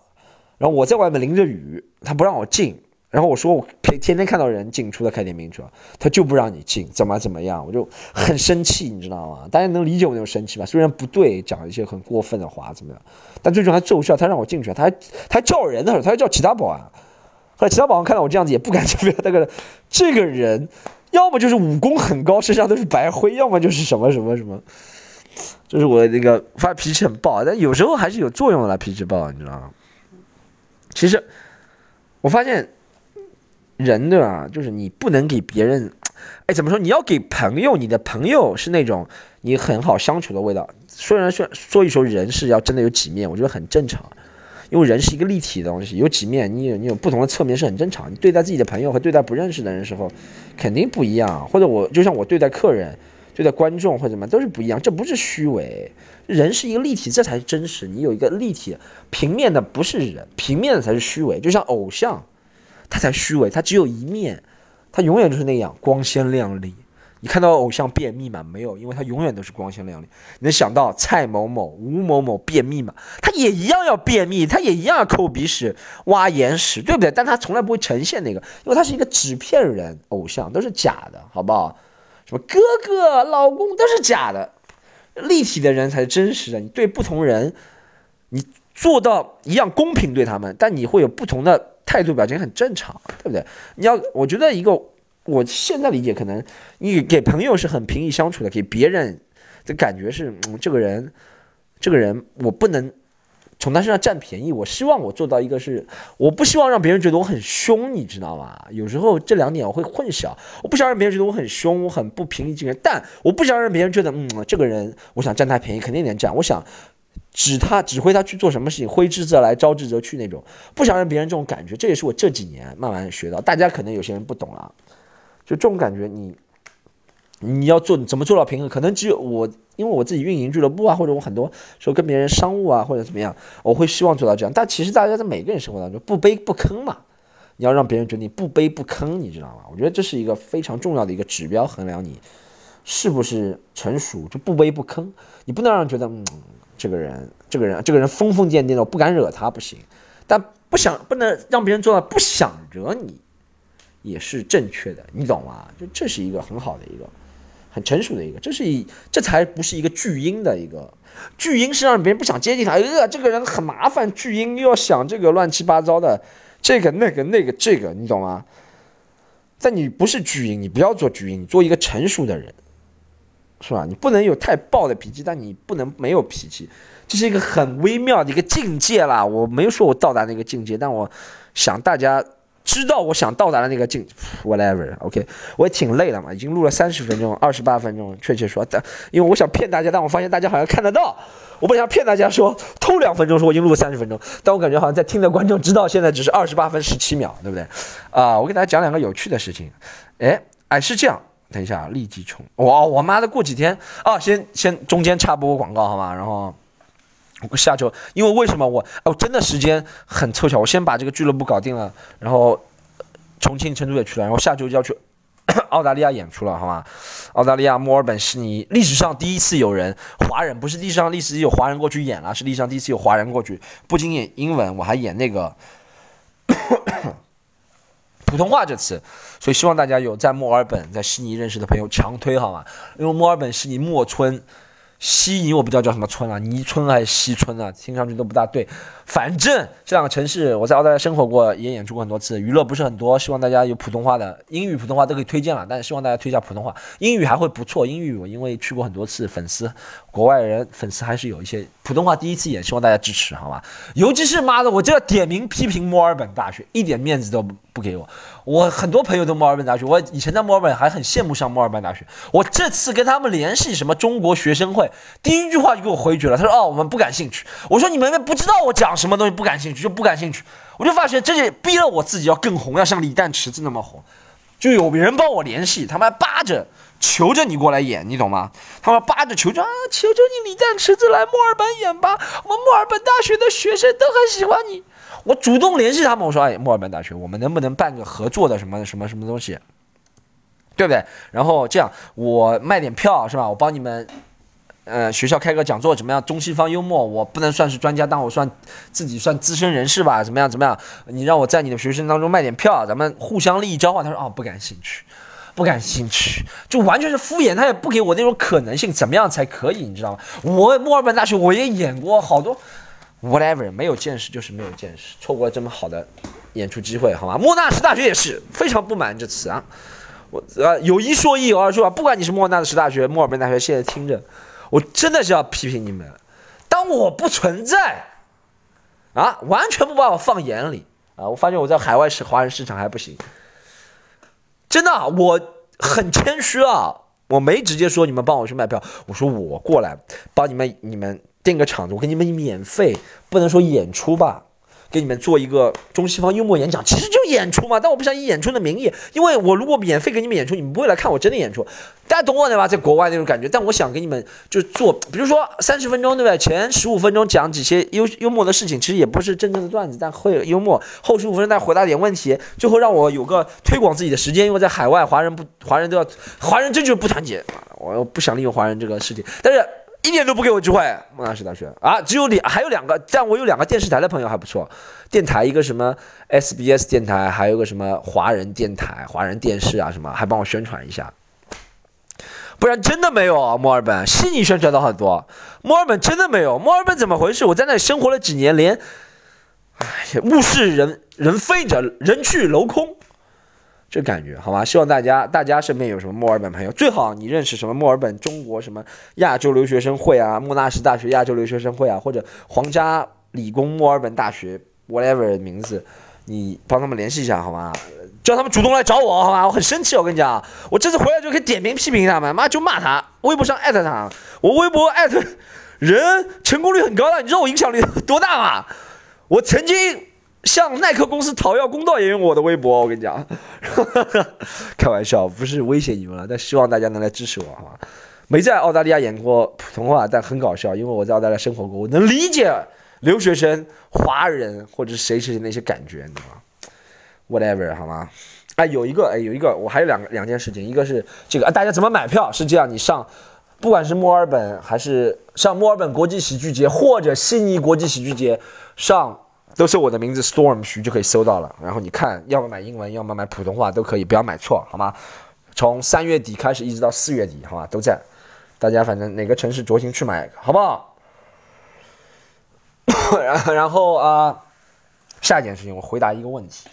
然后我在外面淋着雨，他不让我进。然后我说我天天天看到人进出的开点名车，他就不让你进，怎么怎么样，我就很生气，你知道吗？大家能理解我那种生气吧？虽然不对，讲一些很过分的话，怎么样？但最终还奏效，他让我进去，他还他还叫人呢，他还叫其他保安。后来其他保安看到我这样子也不敢进去。那个这个人，要么就是武功很高，身上都是白灰，要么就是什么什么什么，就是我那个发脾气很暴，但有时候还是有作用的，脾气暴，你知道吗？其实我发现。人对吧？就是你不能给别人，哎，怎么说？你要给朋友，你的朋友是那种你很好相处的味道。虽然说说一说人是要真的有几面，我觉得很正常，因为人是一个立体的东西，有几面，你有你有不同的侧面是很正常。你对待自己的朋友和对待不认识的人时候，肯定不一样。或者我就像我对待客人、对待观众或者什么都是不一样，这不是虚伪。人是一个立体，这才是真实。你有一个立体平面的不是人，平面的才是虚伪。就像偶像。他才虚伪，他只有一面，他永远就是那样光鲜亮丽。你看到偶像变密码没有？因为他永远都是光鲜亮丽。你能想到蔡某某、吴某某变密码，他也一样要便秘，他也一样要抠鼻屎、挖眼屎，对不对？但他从来不会呈现那个，因为他是一个纸片人偶像，都是假的，好不好？什么哥哥、老公都是假的，立体的人才是真实的。你对不同人，你做到一样公平对他们，但你会有不同的。态度表情很正常，对不对？你要，我觉得一个，我现在理解，可能你给朋友是很平易相处的，给别人的感觉是，嗯，这个人，这个人，我不能从他身上占便宜。我希望我做到一个是，我不希望让别人觉得我很凶，你知道吗？有时候这两点我会混淆，我不想让别人觉得我很凶，我很不平易近人，但我不想让别人觉得，嗯，这个人，我想占他便宜，肯定能占。我想。指他指挥他去做什么事情，挥之则来，招之则去那种，不想让别人这种感觉，这也是我这几年慢慢学到。大家可能有些人不懂了，就这种感觉，你你要做怎么做到平衡？可能只有我，因为我自己运营俱乐部啊，或者我很多时候跟别人商务啊，或者怎么样，我会希望做到这样。但其实大家在每个人生活当中不卑不吭嘛，你要让别人觉得你不卑不吭，你知道吗？我觉得这是一个非常重要的一个指标，衡量你是不是成熟，就不卑不吭。你不能让人觉得嗯。这个人，这个人，这个人疯疯癫癫的，我不敢惹他不行，但不想不能让别人做到不想惹你，也是正确的，你懂吗？就这是一个很好的一个，很成熟的一个，这是一这才不是一个巨婴的一个，巨婴是让别人不想接近他，呃，这个人很麻烦，巨婴又要想这个乱七八糟的，这个那个那个这个，你懂吗？但你不是巨婴，你不要做巨婴，你做一个成熟的人。是吧？你不能有太暴的脾气，但你不能没有脾气，这是一个很微妙的一个境界啦。我没有说我到达那个境界，但我想大家知道我想到达的那个境，whatever。OK，我也挺累了嘛，已经录了三十分钟，二十八分钟，确切说，但因为我想骗大家，但我发现大家好像看得到。我不想骗大家说偷两分钟，说我已经录了三十分钟，但我感觉好像在听的观众知道现在只是二十八分十七秒，对不对？啊，我给大家讲两个有趣的事情。哎，哎，是这样。等一下，立即充！我，我妈的，过几天啊，先先中间插播广告好吗？然后下周，因为为什么我哦，真的时间很凑巧，我先把这个俱乐部搞定了，然后重庆、成都也去了，然后下周就要去 澳大利亚演出了，好吗？澳大利亚墨尔本悉尼，历史上第一次有人华人，不是历史上历史有华人过去演了，是历史上第一次有华人过去，不仅演英文，我还演那个。普通话这词，所以希望大家有在墨尔本、在悉尼认识的朋友强推好吗？因为墨尔本、悉尼、墨村。悉尼我不知道叫什么村啊，尼村还是西村啊，听上去都不大对。反正这两个城市我在澳大利亚生活过，也演出过很多次，娱乐不是很多。希望大家有普通话的、英语、普通话都可以推荐了，但是希望大家推一下普通话，英语还会不错。英语我因为去过很多次，粉丝国外人粉丝还是有一些。普通话第一次演，希望大家支持，好吗？尤其是妈的，我就要点名批评墨尔本大学，一点面子都不给我。我很多朋友都墨尔本大学，我以前在墨尔本还很羡慕上墨尔本大学。我这次跟他们联系什么中国学生会。第一句话就给我回绝了，他说：“哦，我们不感兴趣。”我说：“你们不知道我讲什么东西，不感兴趣就不感兴趣。”我就发现这就逼了我自己要更红，要像李诞池子那么红。就有人帮我联系，他们还扒着求着你过来演，你懂吗？他们扒着求着啊，求求你李诞池子来墨尔本演吧，我们墨尔本大学的学生都很喜欢你。我主动联系他们，我说哎，墨尔本大学，我们能不能办个合作的什么什么什么东西，对不对？然后这样我卖点票是吧？我帮你们。呃，学校开个讲座怎么样？中西方幽默，我不能算是专家，但我算自己算资深人士吧？怎么样？怎么样？你让我在你的学生当中卖点票，咱们互相利益交换。他说哦，不感兴趣，不感兴趣，就完全是敷衍，他也不给我那种可能性，怎么样才可以？你知道吗？我墨尔本大学我也演过好多，whatever，没有见识就是没有见识，错过了这么好的演出机会，好吗？莫纳什大学也是非常不满这词啊，我呃有一说一，有二说二，不管你是莫纳什大学、墨尔本大学，现在听着。我真的是要批评你们，当我不存在，啊，完全不把我放眼里啊！我发现我在海外市华人市场还不行，真的，我很谦虚啊，我没直接说你们帮我去卖票，我说我过来帮你们，你们订个场子，我给你们免费，不能说演出吧。给你们做一个中西方幽默演讲，其实就演出嘛。但我不想以演出的名义，因为我如果免费给你们演出，你们不会来看我真的演出。大家懂我的吧？在国外那种感觉。但我想给你们就做，比如说三十分钟，对不对？前十五分钟讲几些幽幽默的事情，其实也不是真正的段子，但会幽默。后十五分钟再回答点问题，最后让我有个推广自己的时间。因为在海外，华人不华人都要华人，这就是不团结。我不想利用华人这个事情，但是。一点都不给我机会，莫纳什大学啊，只有两，还有两个，但我有两个电视台的朋友还不错，电台一个什么 SBS 电台，还有个什么华人电台、华人电视啊什么，还帮我宣传一下，不然真的没有啊。墨尔本悉尼宣传的很多，墨尔本真的没有，墨尔本怎么回事？我在那里生活了几年，连，哎呀，物是人人非者，人去楼空。这感觉好吗？希望大家，大家身边有什么墨尔本朋友，最好你认识什么墨尔本中国什么亚洲留学生会啊，莫纳什大学亚洲留学生会啊，或者皇家理工墨尔本大学，whatever 名字，你帮他们联系一下好吗？叫他们主动来找我好吗？我很生气，我跟你讲，我这次回来就可以点名批评他们，妈就骂他，微博上艾特他，我微博艾特人成功率很高的，你知道我影响力多大吗？我曾经。向耐克公司讨要公道也用我的微博，我跟你讲，开玩笑，不是威胁你们了，但希望大家能来支持我，好吗？没在澳大利亚演过普通话，但很搞笑，因为我在澳大利亚生活过，我能理解留学生、华人或者是谁谁那些感觉，你知道吗？Whatever，好吗？哎，有一个，哎，有一个，我还有两个两件事情，一个是这个啊，大家怎么买票？是这样，你上，不管是墨尔本还是上墨尔本国际喜剧节或者悉尼国际喜剧节上。都是我的名字 Storm 徐就可以搜到了，然后你看，要么买英文，要么买普通话都可以，不要买错，好吗？从三月底开始一直到四月底，好吧？都在，大家反正哪个城市酌情去买，好不好？然后啊，下一件事情，我回答一个问题。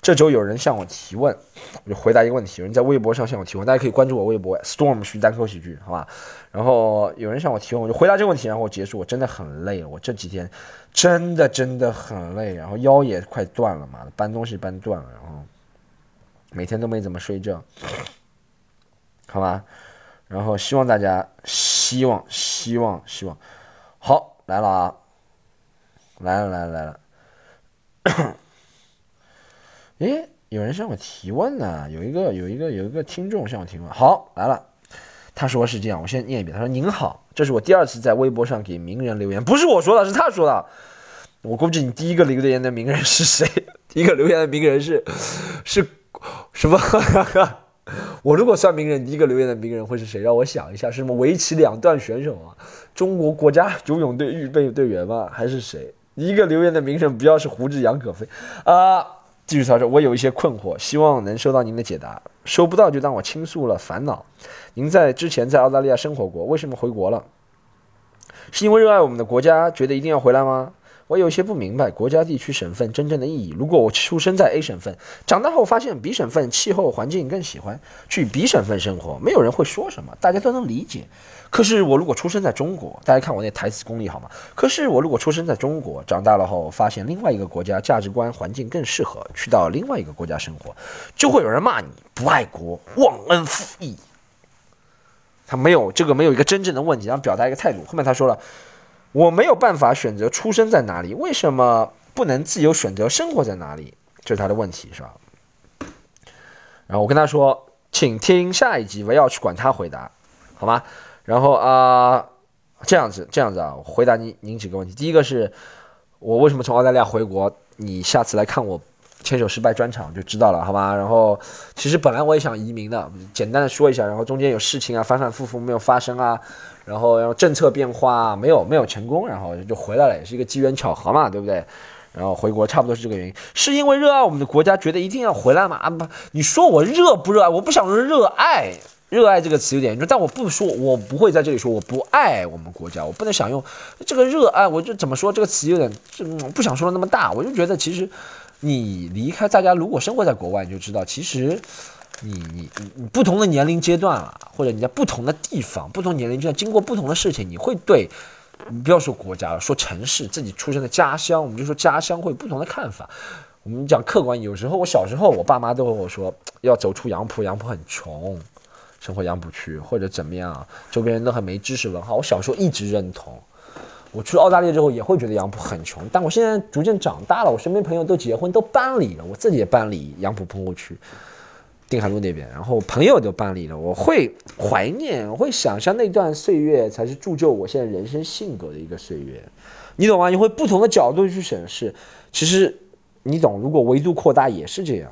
这周有人向我提问，我就回答一个问题。有人在微博上向我提问，大家可以关注我微博 Storm 徐单口喜剧，好吧？然后有人向我提问，我就回答这个问题，然后我结束。我真的很累了，我这几天真的真的很累，然后腰也快断了嘛，搬东西搬断了，然后每天都没怎么睡觉，好吧？然后希望大家，希望希望希望，好来了啊，来了来了来了。诶，有人向我提问呢，有一个有一个有一个听众向我提问，好来了，他说是这样，我先念一遍，他说您好，这是我第二次在微博上给名人留言，不是我说的，是他说的，我估计你第一个留言的名人是谁？第一个留言的名人是是什么？我如果算名人，第一个留言的名人会是谁？让我想一下，是什么围棋两段选手啊？中国国家游泳队预备队员吗？还是谁？一个留言的名人不要是胡志杨可飞啊？继续操作，我有一些困惑，希望能收到您的解答。收不到就当我倾诉了烦恼。您在之前在澳大利亚生活过，为什么回国了？是因为热爱我们的国家，觉得一定要回来吗？我有些不明白国家、地区、省份真正的意义。如果我出生在 A 省份，长大后发现 B 省份气候环境更喜欢去 B 省份生活，没有人会说什么，大家都能理解。可是我如果出生在中国，大家看我那台词功力好吗？可是我如果出生在中国，长大了后发现另外一个国家价值观环境更适合，去到另外一个国家生活，就会有人骂你不爱国、忘恩负义。他没有这个没有一个真正的问题，然后表达一个态度。后面他说了。我没有办法选择出生在哪里，为什么不能自由选择生活在哪里？这是他的问题，是吧？然后我跟他说，请听下一集，不要去管他回答，好吗？然后啊，这样子，这样子啊，回答您您几个问题。第一个是我为什么从澳大利亚回国？你下次来看我牵手失败专场就知道了，好吧？然后其实本来我也想移民的，简单的说一下，然后中间有事情啊，反反复复没有发生啊，然后然后政策变化没有没有成功，然后就回来了，也是一个机缘巧合嘛，对不对？然后回国差不多是这个原因，是因为热爱我们的国家，觉得一定要回来嘛？啊不，你说我热不热爱？我不想说热爱，热爱这个词有点，但我不说，我不会在这里说我不爱我们国家，我不能想用这个热爱，我就怎么说这个词有点，不想说的那么大，我就觉得其实你离开大家，如果生活在国外，你就知道，其实你你你不同的年龄阶段啊，或者你在不同的地方，不同年龄阶段经过不同的事情，你会对。你不要说国家了，说城市，自己出生的家乡，我们就说家乡会有不同的看法。我们讲客观，有时候我小时候，我爸妈都和我说要走出杨浦，杨浦很穷，生活杨浦区或者怎么样，周边人都很没知识文化。我小时候一直认同。我去澳大利亚之后也会觉得杨浦很穷，但我现在逐渐长大了，我身边朋友都结婚都搬离了，我自己也搬离杨浦棚户区。定海路那边，然后朋友都搬离了，我会怀念，我会想象那段岁月才是铸就我现在人生性格的一个岁月，你懂吗？你会不同的角度去审视，其实你懂，如果维度扩大也是这样，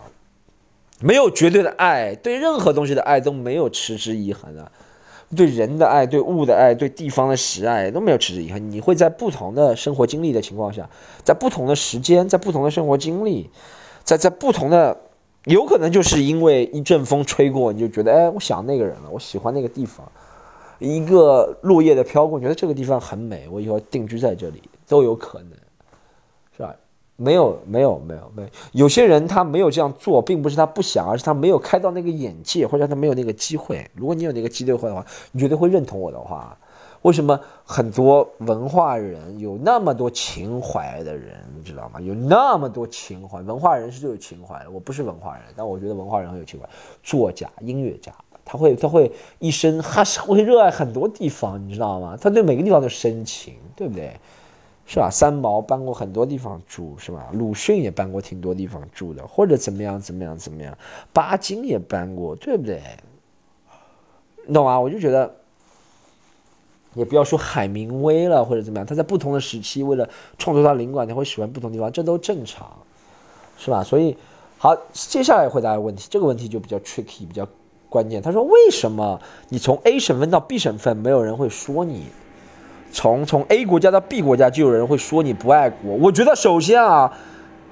没有绝对的爱，对任何东西的爱都没有持之以恒的，对人的爱，对物的爱，对地方的喜爱都没有持之以恒。你会在不同的生活经历的情况下，在不同的时间，在不同的生活经历，在在不同的。有可能就是因为一阵风吹过，你就觉得，哎，我想那个人了，我喜欢那个地方。一个落叶的飘过，觉得这个地方很美，我以后定居在这里都有可能，没有，没有，没有，没有。有些人他没有这样做，并不是他不想，而是他没有开到那个眼界，或者他没有那个机会。如果你有那个机会的话，你绝对会认同我的话。为什么很多文化人有那么多情怀的人，你知道吗？有那么多情怀，文化人是最有情怀的。我不是文化人，但我觉得文化人很有情怀。作家、音乐家，他会他会一生，他是会热爱很多地方，你知道吗？他对每个地方都深情，对不对？是吧？三毛搬过很多地方住，是吧？鲁迅也搬过挺多地方住的，或者怎么样怎么样怎么样？巴金也搬过，对不对？你懂吗？我就觉得。也不要说海明威了或者怎么样，他在不同的时期为了创作他灵感，他会喜欢不同地方，这都正常，是吧？所以，好，接下来回答问题，这个问题就比较 tricky，比较关键。他说，为什么你从 A 省份到 B 省份，没有人会说你？从从 A 国家到 B 国家，就有人会说你不爱国？我觉得首先啊，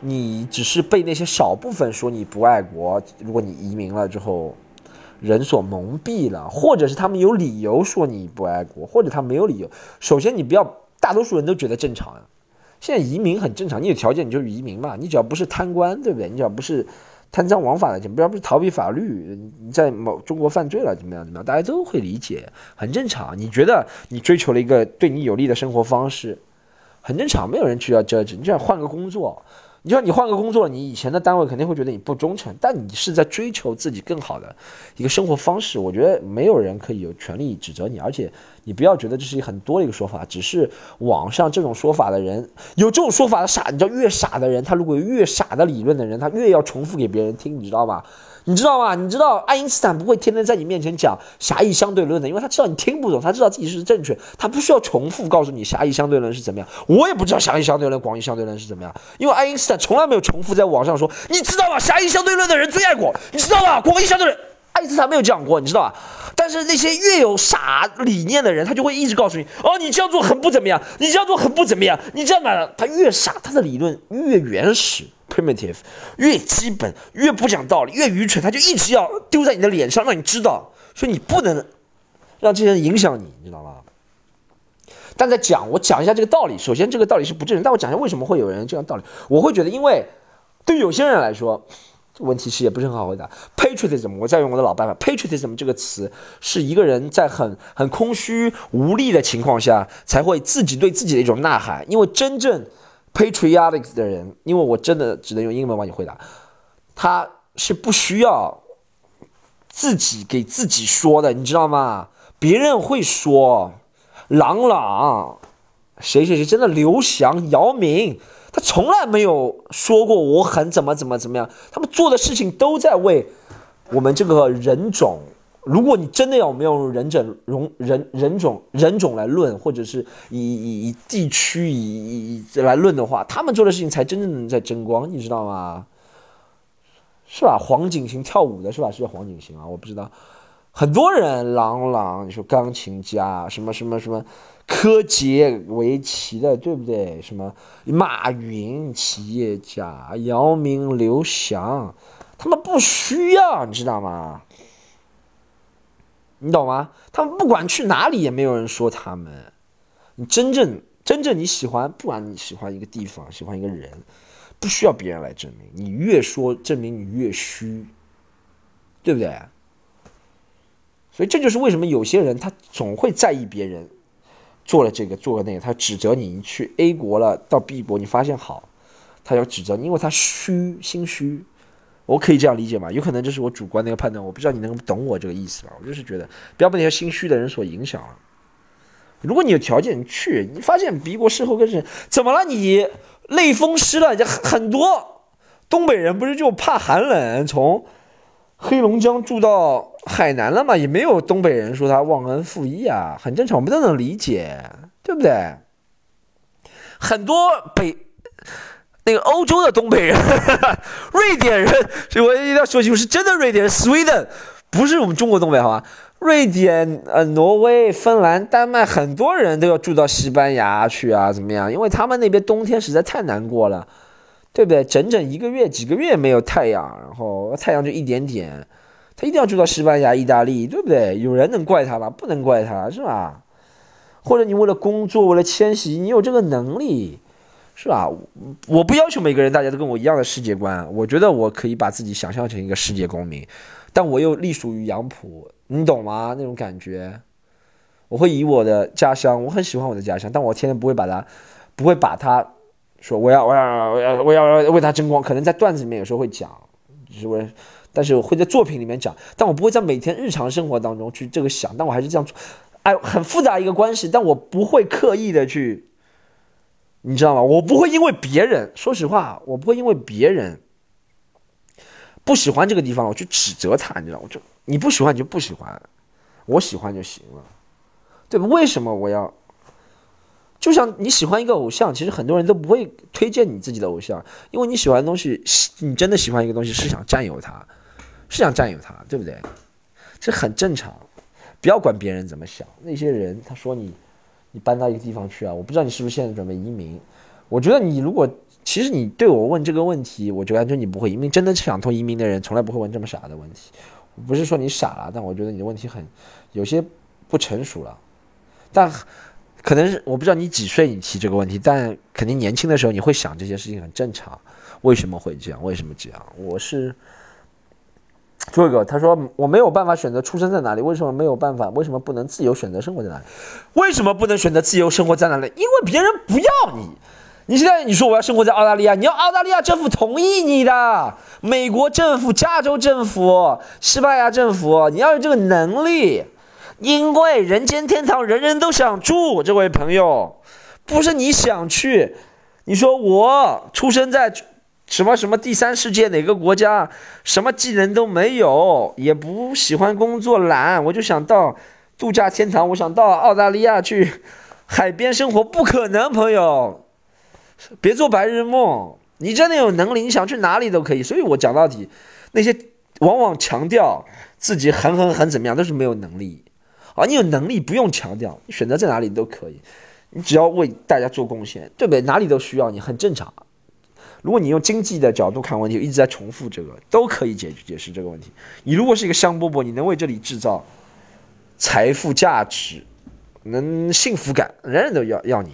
你只是被那些少部分说你不爱国。如果你移民了之后。人所蒙蔽了，或者是他们有理由说你不爱国，或者他没有理由。首先，你不要，大多数人都觉得正常啊。现在移民很正常，你有条件你就移民嘛，你只要不是贪官，对不对？你只要不是贪赃枉法的，不要不是逃避法律，你在某中国犯罪了怎么样怎么样，大家都会理解，很正常。你觉得你追求了一个对你有利的生活方式，很正常，没有人去要 judge，你就想换个工作。你说你换个工作，你以前的单位肯定会觉得你不忠诚，但你是在追求自己更好的一个生活方式，我觉得没有人可以有权利指责你，而且你不要觉得这是很多的一个说法，只是网上这种说法的人有这种说法的傻，你知道越傻的人，他如果越傻的理论的人，他越要重复给别人听，你知道吗？你知道吗？你知道爱因斯坦不会天天在你面前讲狭义相对论的，因为他知道你听不懂，他知道自己是正确，他不需要重复告诉你狭义相对论是怎么样。我也不知道狭义相对论、广义相对论是怎么样，因为爱因斯坦从来没有重复在网上说，你知道吗？狭义相对论的人最爱国，你知道吗？广义相对论，爱因斯坦没有讲过，你知道吧？但是那些越有傻理念的人，他就会一直告诉你，哦，你这样做很不怎么样，你这样做很不怎么样，你这样买，他越傻，他的理论越原始。Primitive 越基本越不讲道理越愚蠢，他就一直要丢在你的脸上，让你知道，所以你不能让这些人影响你，你知道吗？但在讲，我讲一下这个道理。首先，这个道理是不正确，但我讲一下为什么会有人这样道理。我会觉得，因为对有些人来说，问题其实也不是很好回答。patriotism，我再用我的老办法，patriotism 这个词是一个人在很很空虚无力的情况下，才会自己对自己的一种呐喊，因为真正。Patriotic 的人，因为我真的只能用英文帮你回答，他是不需要自己给自己说的，你知道吗？别人会说，朗朗，谁谁谁，真的刘翔、姚明，他从来没有说过我很怎么怎么怎么样，他们做的事情都在为我们这个人种，如果你真的要我们要用人种、容人人种、人种来论，或者是以以以地区以以来论的话，他们做的事情才真正在争光，你知道吗？是吧？黄景行跳舞的是吧？是叫黄景行啊？我不知道。很多人，郎朗，你说钢琴家，什么什么什么，柯洁围棋的，对不对？什么马云企业家，姚明、刘翔，他们不需要，你知道吗？你懂吗？他们不管去哪里，也没有人说他们。你真正真正你喜欢，不管你喜欢一个地方，喜欢一个人，不需要别人来证明。你越说，证明你越虚，对不对？所以这就是为什么有些人他总会在意别人做了这个做了那个，他指责你去 A 国了到 B 国，你发现好，他要指责你，因为他虚心虚，我可以这样理解吗？有可能这是我主观的一个判断，我不知道你能懂我这个意思吧？我就是觉得不要被那些心虚的人所影响了。如果你有条件去，你发现 B 国事后更是怎么了？你类风湿了？就很多东北人不是就怕寒冷，从黑龙江住到。海南了嘛，也没有东北人说他忘恩负义啊，很正常，我们都能理解，对不对？很多北那个欧洲的东北人，瑞典人，所以我一定要说清楚，是真的瑞典人，Sweden，不是我们中国东北，好吧？瑞典、呃，挪威、芬兰、丹麦，很多人都要住到西班牙去啊，怎么样？因为他们那边冬天实在太难过了，对不对？整整一个月、几个月没有太阳，然后太阳就一点点。他一定要住到西班牙、意大利，对不对？有人能怪他吗？不能怪他，是吧？或者你为了工作、为了迁徙，你有这个能力，是吧？我不要求每个人大家都跟我一样的世界观，我觉得我可以把自己想象成一个世界公民，但我又隶属于杨浦，你懂吗？那种感觉，我会以我的家乡，我很喜欢我的家乡，但我天天不会把它，不会把它说我要我要我要我要为它争光，可能在段子里面有时候会讲，就是为。但是我会在作品里面讲，但我不会在每天日常生活当中去这个想，但我还是这样做，哎，很复杂一个关系，但我不会刻意的去，你知道吗？我不会因为别人，说实话，我不会因为别人不喜欢这个地方，我去指责他，你知道，我就你不喜欢你就不喜欢，我喜欢就行了，对吧？为什么我要？就像你喜欢一个偶像，其实很多人都不会推荐你自己的偶像，因为你喜欢的东西，你真的喜欢一个东西是想占有它。是想占有他，对不对？这很正常，不要管别人怎么想。那些人他说你，你搬到一个地方去啊，我不知道你是不是现在准备移民。我觉得你如果其实你对我问这个问题，我觉得你不会移民。真的想通移民的人，从来不会问这么傻的问题。不是说你傻了，但我觉得你的问题很有些不成熟了。但可能是我不知道你几岁，你提这个问题，但肯定年轻的时候你会想这些事情很正常。为什么会这样？为什么这样？我是。最后一个，他说我没有办法选择出生在哪里，为什么没有办法？为什么不能自由选择生活在哪里？为什么不能选择自由生活在哪里？因为别人不要你。你现在你说我要生活在澳大利亚，你要澳大利亚政府同意你的，美国政府、加州政府、西班牙政府，你要有这个能力。因为人间天堂人人都想住，这位朋友，不是你想去。你说我出生在。什么什么第三世界哪个国家，什么技能都没有，也不喜欢工作懒，我就想到度假天堂，我想到澳大利亚去海边生活，不可能，朋友，别做白日梦。你真的有能力，你想去哪里都可以。所以我讲到底，那些往往强调自己很很很怎么样，都是没有能力。啊，你有能力不用强调，你选择在哪里都可以，你只要为大家做贡献，对不对？哪里都需要你，很正常。如果你用经济的角度看问题，一直在重复这个，都可以解解释这个问题。你如果是一个香饽饽，你能为这里制造财富价值，能幸福感，人人都要要你，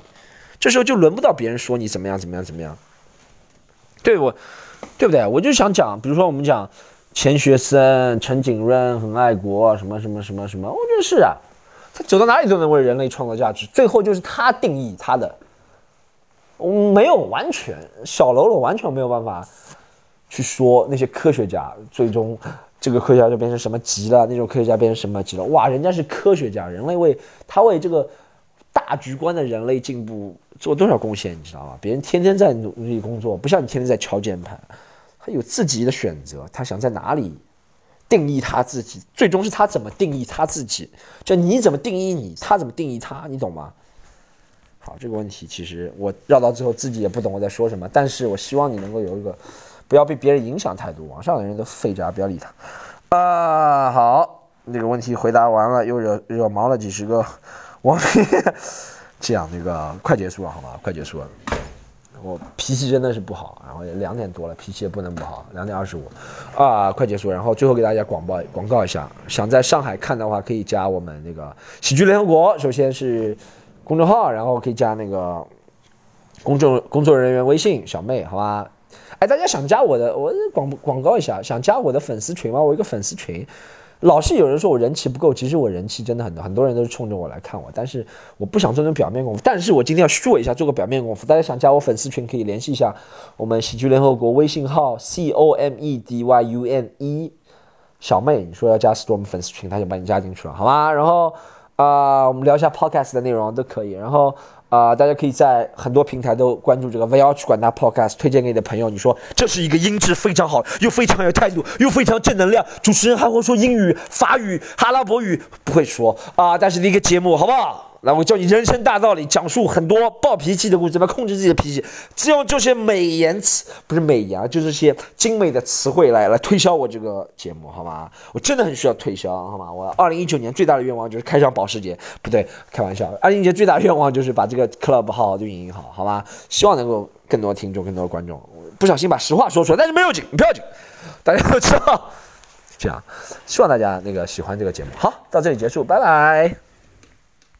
这时候就轮不到别人说你怎么样怎么样怎么样。对我，对不对？我就想讲，比如说我们讲钱学森、陈景润很爱国，什么什么什么什么，我觉得是啊，他走到哪里都能为人类创造价值，最后就是他定义他的。没有完全，小喽啰完全没有办法去说那些科学家最终这个科学家就变成什么级了，那种科学家变成什么级了？哇，人家是科学家，人类为他为这个大局观的人类进步做多少贡献，你知道吗？别人天天在努力工作，不像你天天在敲键盘，他有自己的选择，他想在哪里定义他自己，最终是他怎么定义他自己，就你怎么定义你，他怎么定义他，你懂吗？好，这个问题其实我绕到最后自己也不懂我在说什么，但是我希望你能够有一个不要被别人影响态度，网上的人都废渣，不要理他。啊，好，那个问题回答完了，又惹惹毛了几十个网民，这样那个快结束了，好吧，快结束了。我脾气真的是不好，然后也两点多了，脾气也不能不好。两点二十五，啊，快结束。然后最后给大家广报广告一下，想在上海看的话，可以加我们那个喜剧联合国。首先是公众号，然后可以加那个公众工作人员微信小妹，好吧？哎，大家想加我的，我广广告一下，想加我的粉丝群吗？我一个粉丝群。老是有人说我人气不够，其实我人气真的很多，很多人都是冲着我来看我，但是我不想做成表面功夫。但是我今天要做一下，做个表面功夫。大家想加我粉丝群，可以联系一下我们喜剧联合国微信号 c o m e d y u n e 小妹，你说要加 storm 粉丝群，他就把你加进去了，好吗？然后啊，我们聊一下 podcast 的内容都可以。然后。啊，大家可以在很多平台都关注这个 VR 去管他 Podcast，推荐给你的朋友。你说这是一个音质非常好，又非常有态度，又非常正能量。主持人还会说英语、法语、阿拉伯语，不会说啊，但是的一个节目，好不好？来，我教你人生大道理，讲述很多暴脾气的故事，怎么控制自己的脾气，只用这些美言词，不是美言啊，就是些精美的词汇来来推销我这个节目，好吗？我真的很需要推销，好吗？我二零一九年最大的愿望就是开上保时捷，不对，开玩笑。二零一九年最大的愿望就是把这个 club 好好运营好，好吗？希望能够更多听众，更多观众。不小心把实话说出来，但是没有紧，不要紧，大家都知道。这样，希望大家那个喜欢这个节目。好，到这里结束，拜拜。